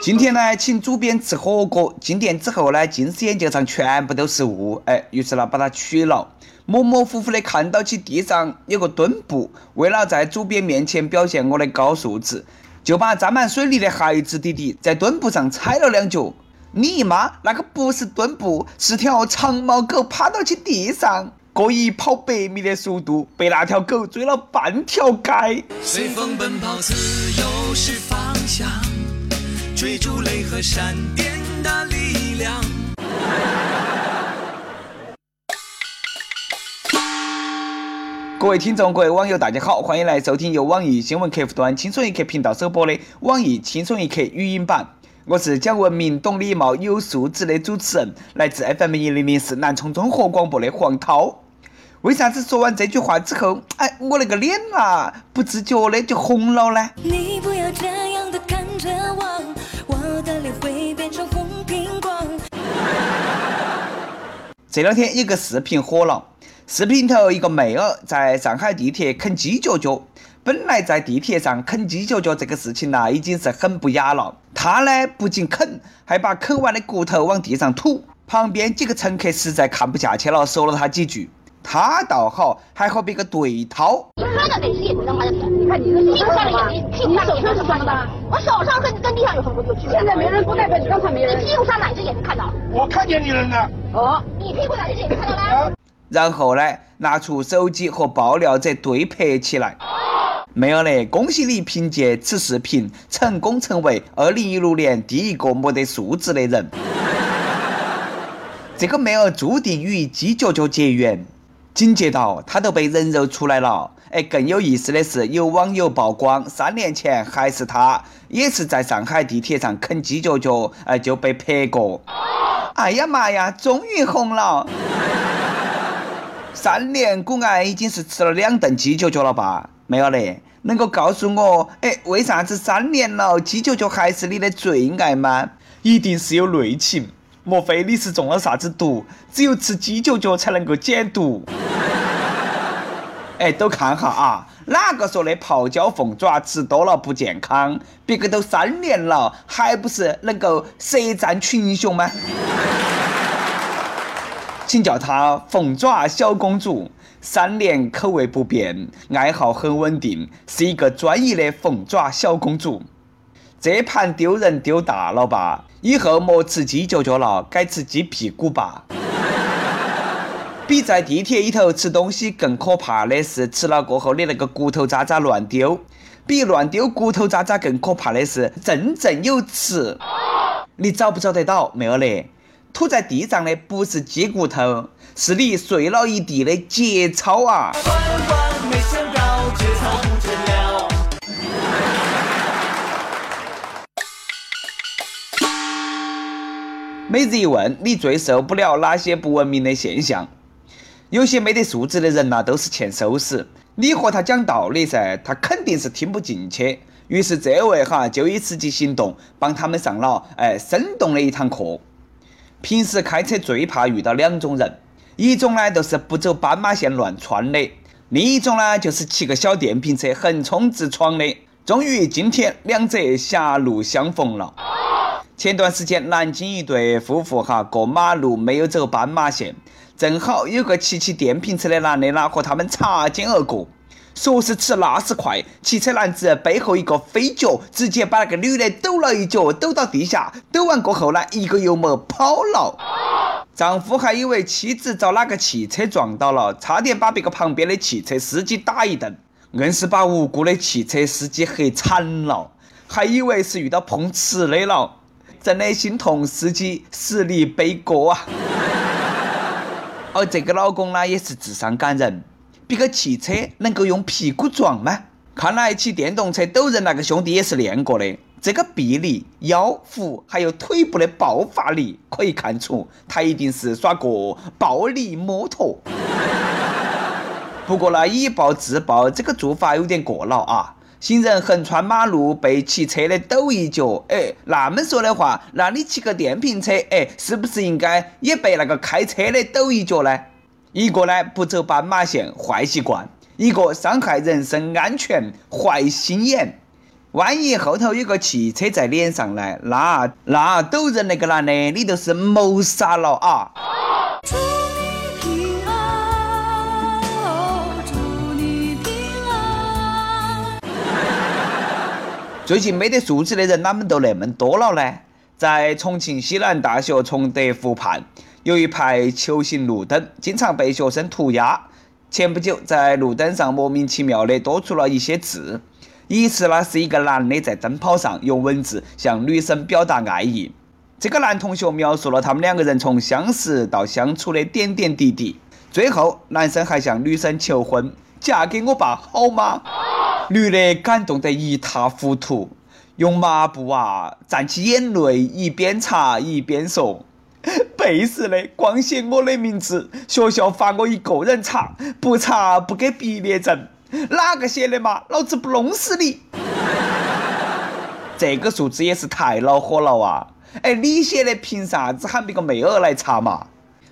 今天呢，请主编吃火锅，进店之后呢，近视眼镜上全部都是雾，哎，于是呢把它取了，模模糊糊的看到起地上有个墩布，为了在主编面前表现我的高素质，就把沾满水泥的孩子弟弟在墩布上踩了两脚。你妈，那个不是墩布，是条长毛狗趴到起地上，过以跑百米的速度被那条狗追了半条街。随风奔跑，自由是方向。追逐雷和闪电的力量。各位听众，各位网友，大家好，欢迎来收听由网易新闻客户端“轻松一刻”频道首播的网易轻松一刻语音版。我是讲文明、懂礼貌、有素质的主持人，来自 FM 一零零四南充综合广播的黄涛。为啥子说完这句话之后，哎，我那个脸啊，不自觉的就红了呢？你不要这样的看着我。的脸会变成红苹果。这两天有个视频火了，视频头一个妹儿在上海地铁啃鸡脚脚。本来在地铁上啃鸡脚脚这个事情呐，已经是很不雅了。她呢不仅啃，还把啃完的骨头往地上吐。旁边几个乘客实在看不下去了，说了她几句。他倒好，还和别个对掏。你看到这些也不能花钱，你看你的手上的眼睛，你手上是什么的？我手上跟跟地上有什么区别？现在没人不代表你刚才没人。你屁股上哪只眼睛看到？我看见你了呢。哦，你屁股哪只眼睛看到了？然后呢，拿出手机和爆料者对拍起来。没有嘞，恭喜你凭借此视频成功成为二零一六年第一个没得素质的人。这个妹儿注定与鸡脚脚结缘。紧接到他都被人肉出来了，哎，更有意思的是，有网友曝光，三年前还是他，也是在上海地铁上啃鸡脚脚，哎，就被拍过。哎呀妈呀，终于红了！三年古爱已经是吃了两顿鸡脚脚了吧？没有嘞，能够告诉我，哎，为啥子三年了鸡脚脚还是你的最爱吗？一定是有内情。莫非你是中了啥子毒？只有吃鸡脚脚才能够解毒？哎，都看哈啊，哪个说的泡椒凤爪吃多了不健康？别个都三年了，还不是能够舌战群雄吗？请叫她凤爪小公主，三年口味不变，爱好很稳定，是一个专一的凤爪小公主。这盘丢人丢大了吧？以后莫吃鸡脚脚了，改吃鸡屁股吧。比在地铁里头吃东西更可怕的是，吃了过后的那个骨头渣渣乱丢。比乱丢骨头渣渣更可怕的是，振振有词。你找不找得到？没有嘞。吐在地上的不是鸡骨头，是你碎了一地的节操啊！每日一问：你最受不了哪些不文明的现象？有些没得素质的人呐，都是欠收拾。你和他讲道理噻，他肯定是听不进去。于是这位哈就以实际行动帮他们上了哎生动的一堂课。平时开车最怕遇到两种人，一种呢就是不走斑马线乱窜的，另一种呢就是骑个小电瓶车横冲直闯的。终于今天两者狭路相逢了。前段时间，南京一对夫妇哈过马路没有走斑马线，正好有个骑骑电瓶车的男的呢和他们擦肩而过，说时迟那时快，骑车男子背后一个飞脚，直接把那个女的抖了一脚，抖到地下，抖完过后呢，一个油门跑了。丈夫还以为妻子遭哪个汽车撞到了，差点把别个旁边的汽车司机打一顿，硬是把无辜的汽车司机黑惨了，还以为是遇到碰瓷的了。真的心痛，司机实力背锅啊！而这个老公呢，也是智商感人。比个汽车能够用屁股撞吗？看来骑电动车抖人那个兄弟也是练过的。这个臂力、腰腹还有腿部的爆发力，可以看出他一定是耍过暴力摩托。不过呢，以暴制暴这个做法有点过了啊！行人横穿马路被骑车的抖一脚，哎，那么说的话，那你骑个电瓶车，哎，是不是应该也被那个开车的抖一脚呢？一个呢不走斑马线，坏习惯；一个伤害人身安全，坏心眼。万一后头有个汽车在脸上呢？那那抖人那个男的，你都是谋杀了啊！最近没得素质的人哪么都那么多了呢？在重庆西南大学崇德湖畔，有一排球形路灯，经常被学生涂鸦。前不久，在路灯上莫名其妙的多出了一些字。疑似呢是一个男的在灯泡上用文字向女生表达爱意。这个男同学描述了他们两个人从相识到相处的点点滴滴。最后，男生还向女生求婚：“嫁给我吧，好吗？”女的感动得一塌糊涂，用抹布啊蘸起眼泪，一边擦一边说：“背时的光写我的名字，学校罚我一个人擦，不擦不给毕业证。”哪个写的嘛？老子不弄死你！这个数字也是太恼火了啊！哎，你写的凭啥子喊别个妹儿来查嘛？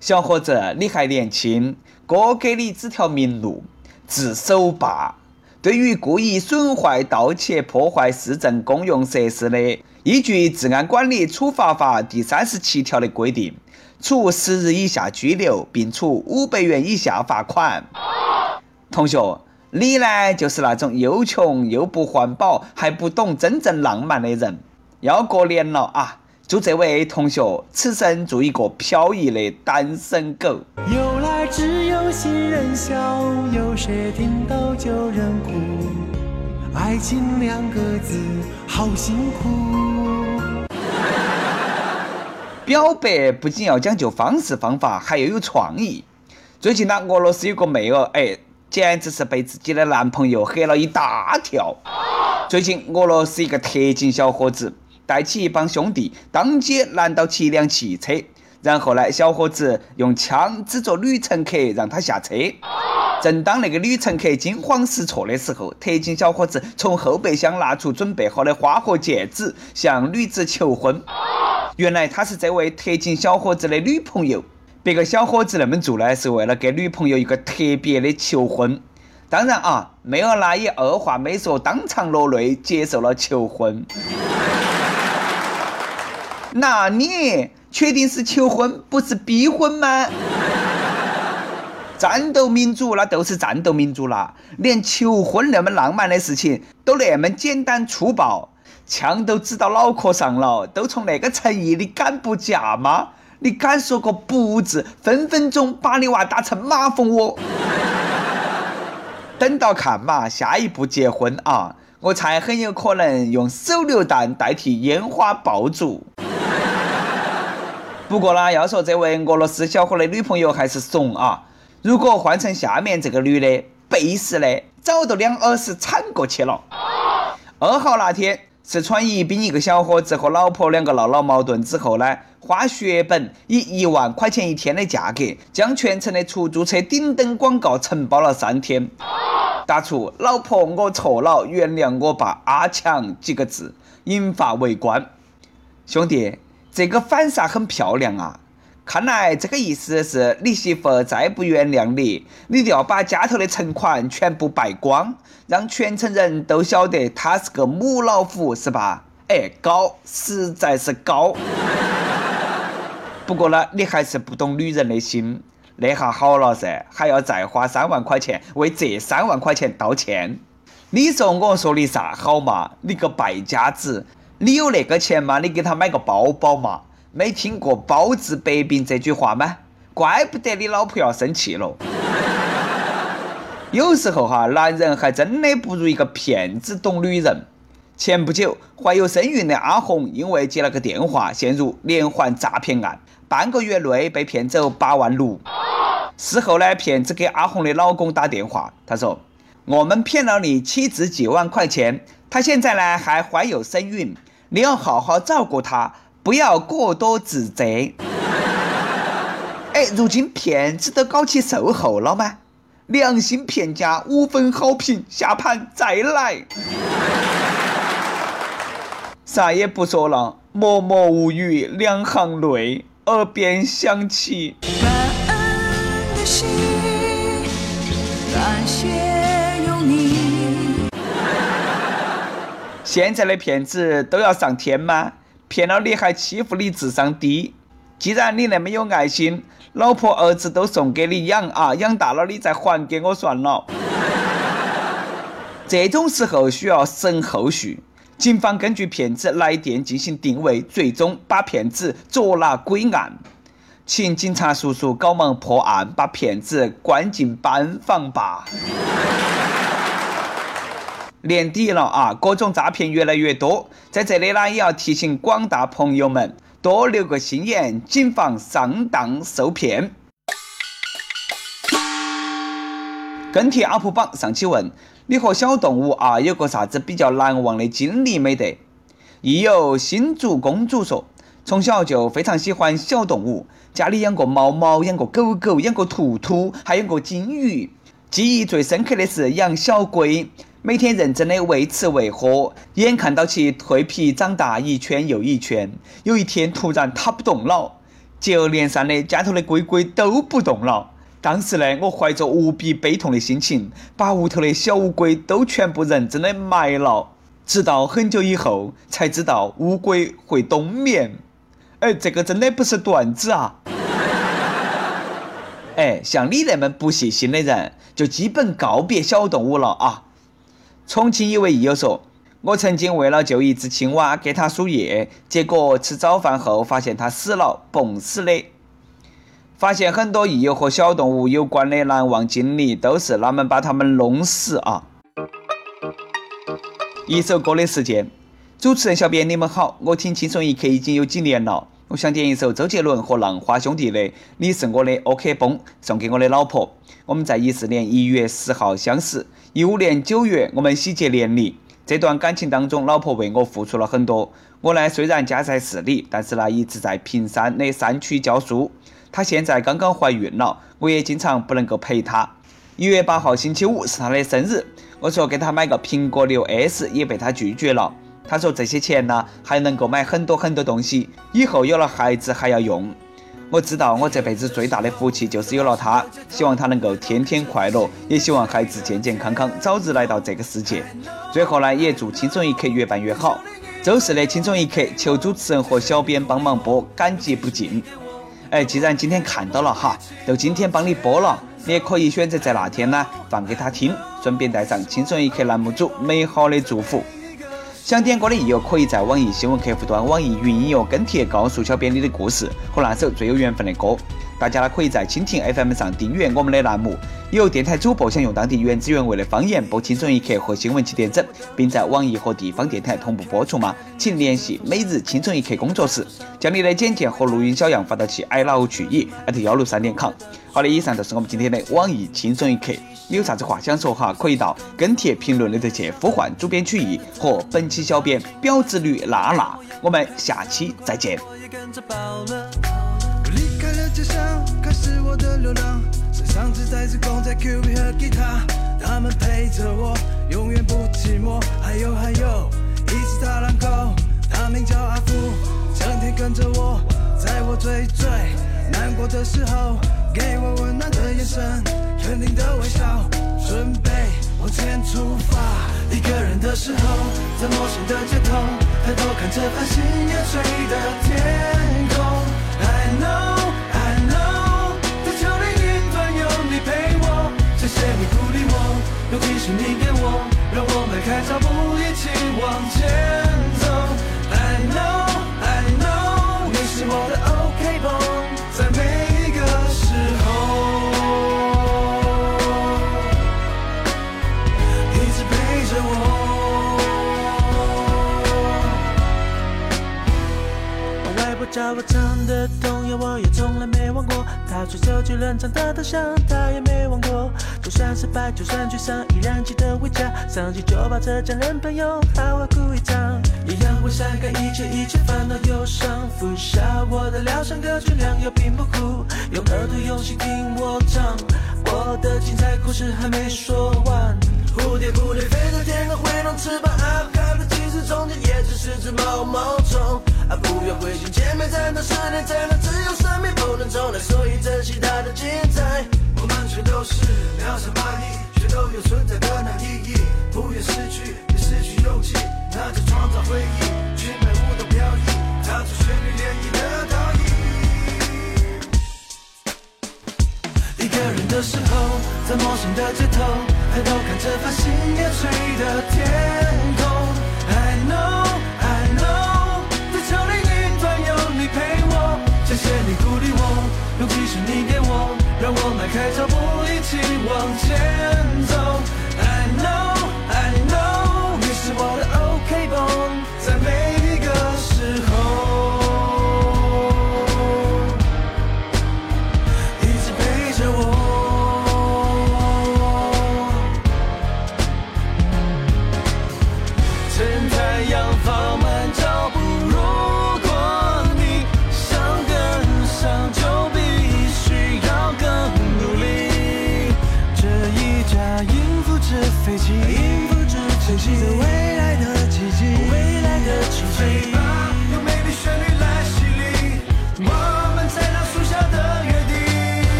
小伙子，你还年轻，哥给你指条明路：自首吧。对于故意损坏、盗窃、破坏市政公用设施的，依据《治安管理处罚法》第三十七条的规定，处十日以下拘留，并处五百元以下罚款。同学。你呢，就是那种又穷又不环保还不懂真正浪漫的人。要过年了啊！祝这位同学此生做一个飘逸的单身狗。有来只有心人笑，有谁听到旧人哭？爱情两个字，好辛苦。表白不仅要讲究方式方法，还要有创意。最近呢，俄罗斯有个妹儿，哎。简直是被自己的男朋友吓了一大跳。最近，俄罗斯一个特警小伙子带起一帮兄弟，当街拦到起一辆汽车，然后呢，小伙子用枪指着女乘客让他下车。正当那个女乘客惊慌失措的时候，特警小伙子从后备箱拿出准备好的花和戒指，向女子求婚。原来他是这位特警小伙子的女朋友。别个小伙子那么做呢，是为了给女朋友一个特别的求婚。当然啊，妹儿呢也二话没说，当场落泪接受了求婚。那你确定是求婚，不是逼婚吗？战斗民族那都是战斗民族了，连求婚那么浪漫的事情都那么简单粗暴，枪都指到脑壳上了，都从那个诚意，你敢不嫁吗？你敢说个不字，分分钟把你娃打成马蜂窝。等到看嘛，下一步结婚啊，我猜很有可能用手榴弹代替烟花爆竹。不过呢，要说这位俄罗斯小伙的女朋友还是怂啊。如果换成下面这个女的，背时的，早都两耳屎铲过去了。二号那天。四川宜宾一个小伙子和老婆两个闹了矛盾之后呢，花血本以一万块钱一天的价格，将全城的出租车顶灯广告承包了三天，打出“老婆我错了，原谅我吧，阿强”几个字，引发围观。兄弟，这个反杀很漂亮啊！看来这个意思是你媳妇再不原谅你，你就要把家头的存款全部败光，让全城人都晓得她是个母老虎，是吧？哎，高，实在是高。不过呢，你还是不懂女人的心，那下好了噻，还要再花三万块钱为这三万块钱道歉。你说我说你啥好嘛？你个败家子，你有那个钱吗？你给他买个包包嘛。没听过“包治百病”这句话吗？怪不得你老婆要生气了。有时候哈，男人还真的不如一个骗子懂女人。前不久，怀有身孕的阿红因为接了个电话，陷入连环诈骗案，半个月内被骗走八万六。事后呢，骗子给阿红的老公打电话，他说：“我们骗了你妻子几万块钱，她现在呢还怀有身孕，你要好好照顾他。”不要过多自责。哎，如今骗子都搞起售后了吗？良心骗家五分好评，下盘再来。啥也不说了，默默无语，两行泪，耳边响起。现在的骗子都要上天吗？骗了你还欺负你智商低？既然你那么有爱心，老婆儿子都送给你养啊，养大了你再还给我算了。这种时候需要审后续，警方根据骗子来电进行定位，最终把骗子捉拿归案。请警察叔叔搞忙破案，把骗子关进班房吧。年底了啊，各种诈骗越来越多，在这里呢，也要提醒广大朋友们多留个心眼，谨防上当受骗。跟帖 UP 榜上期问。你和小动物啊有个啥子比较难忘的经历没得？亦有新竹公主说，从小就非常喜欢小动物，家里养过猫猫，养过狗狗，养过兔兔，还养过金鱼。记忆最深刻的是养小龟，每天认真的喂吃喂喝，眼看到其蜕皮长大一圈又一圈。有一天突然它不动了，接二连三的家头的龟龟都不动了。当时呢，我怀着无比悲痛的心情，把屋头的小乌龟都全部认真的埋了。直到很久以后，才知道乌龟会冬眠。哎，这个真的不是段子啊！哎，像你那么不细心的人，就基本告别小动物了啊！重庆一位益友说：“我曾经为了救一只青蛙，给它输液，结果吃早饭后发现它死了，蹦死的。”发现很多益友和小动物有关的难忘经历，都是他们把它们弄死啊！一首歌的时间，主持人小编你们好，我听轻松一刻已经有几年了，我想点一首周杰伦和浪花兄弟的《你是我的 OK 绷》，送给我的老婆。我们在一四年一月十号相识，一五年九月我们喜结连理。这段感情当中，老婆为我付出了很多。我呢虽然家在市里，但是呢一直在平山的山区教书。她现在刚刚怀孕了，我也经常不能够陪她。一月八号星期五是她的生日，我说给她买个苹果六 S，也被她拒绝了。她说这些钱呢还能够买很多很多东西，以后有了孩子还要用。我知道我这辈子最大的福气就是有了他，希望他能够天天快乐，也希望孩子健健康康，早日来到这个世界。最后呢，也祝轻松一刻越办越好。周四的轻松一刻，求主持人和小编帮忙播，感激不尽。哎，既然今天看到了哈，就今天帮你播了，你也可以选择在那天呢放给他听，顺便带上轻松一刻栏目组美好的祝福。想点歌的益友可以在网易新闻客户端、网易云音乐跟帖告诉小编你的故事和那首最有缘分的歌。大家呢可以在蜻蜓 FM 上订阅我们的栏目。有电台主播想用当地原汁原味的方言播《轻松一刻》和新闻七点整，并在网易和地方电台同步播出吗？请联系每日轻松一刻工作室，将你的简介和录音小样发到其 i love 曲艺艾特幺六三点 com。好的，以上就是我们今天的网易轻松一刻。你有啥子话想说哈？可以到跟帖评论里头去呼唤主编曲艺和本期小编表子女娜娜。我们下期再见。上次再次空在 Q B 和吉他，他们陪着我，永远不寂寞。还有还有，一只大狼狗，它名叫阿福，整天跟着我，在我最最难过的时候，给我温暖的眼神，肯定的微笑，准备往前出发。一个人的时候，在陌生的街头，抬头看着繁星夜垂的天尤其是你给我，让我迈开脚步，一起往前走。I know, I know，你是我的 OK 绷，在每一个时候，一直陪着我。外婆教我唱的童谣，我忘过。她说手机冷场的头像，她也没忘过。就算失败，就算沮丧，依然记得回家。上机就抱着家人朋友好好哭一场，一样会删开一切一切烦恼忧伤，服下我的疗伤歌曲，良药并不苦，用耳朵用心听我唱，我的精彩故事还没说完。蝴蝶蝴蝶飞到天空，挥动翅膀，啊，看的其实中间也只是只毛毛不要灰心，姐妹在那十年，在那只有生命不能重来，所以珍惜它的精彩。我们全都是渺小蚂蚁，却都有存在的那意义。不愿失去也。失去勇气，那就创造回忆，裙摆舞动飘逸，踏出旋律涟漪的倒影。一个人的时候，在陌生的街头，抬头看着繁星点缀的天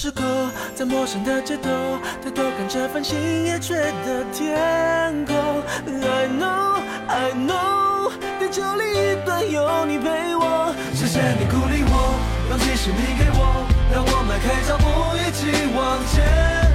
时候在陌生的街头抬头看着繁星夜垂的天空。I know i know 地球另一端有你陪我谢谢你鼓励我勇气是你给我让我迈开脚步一起往前。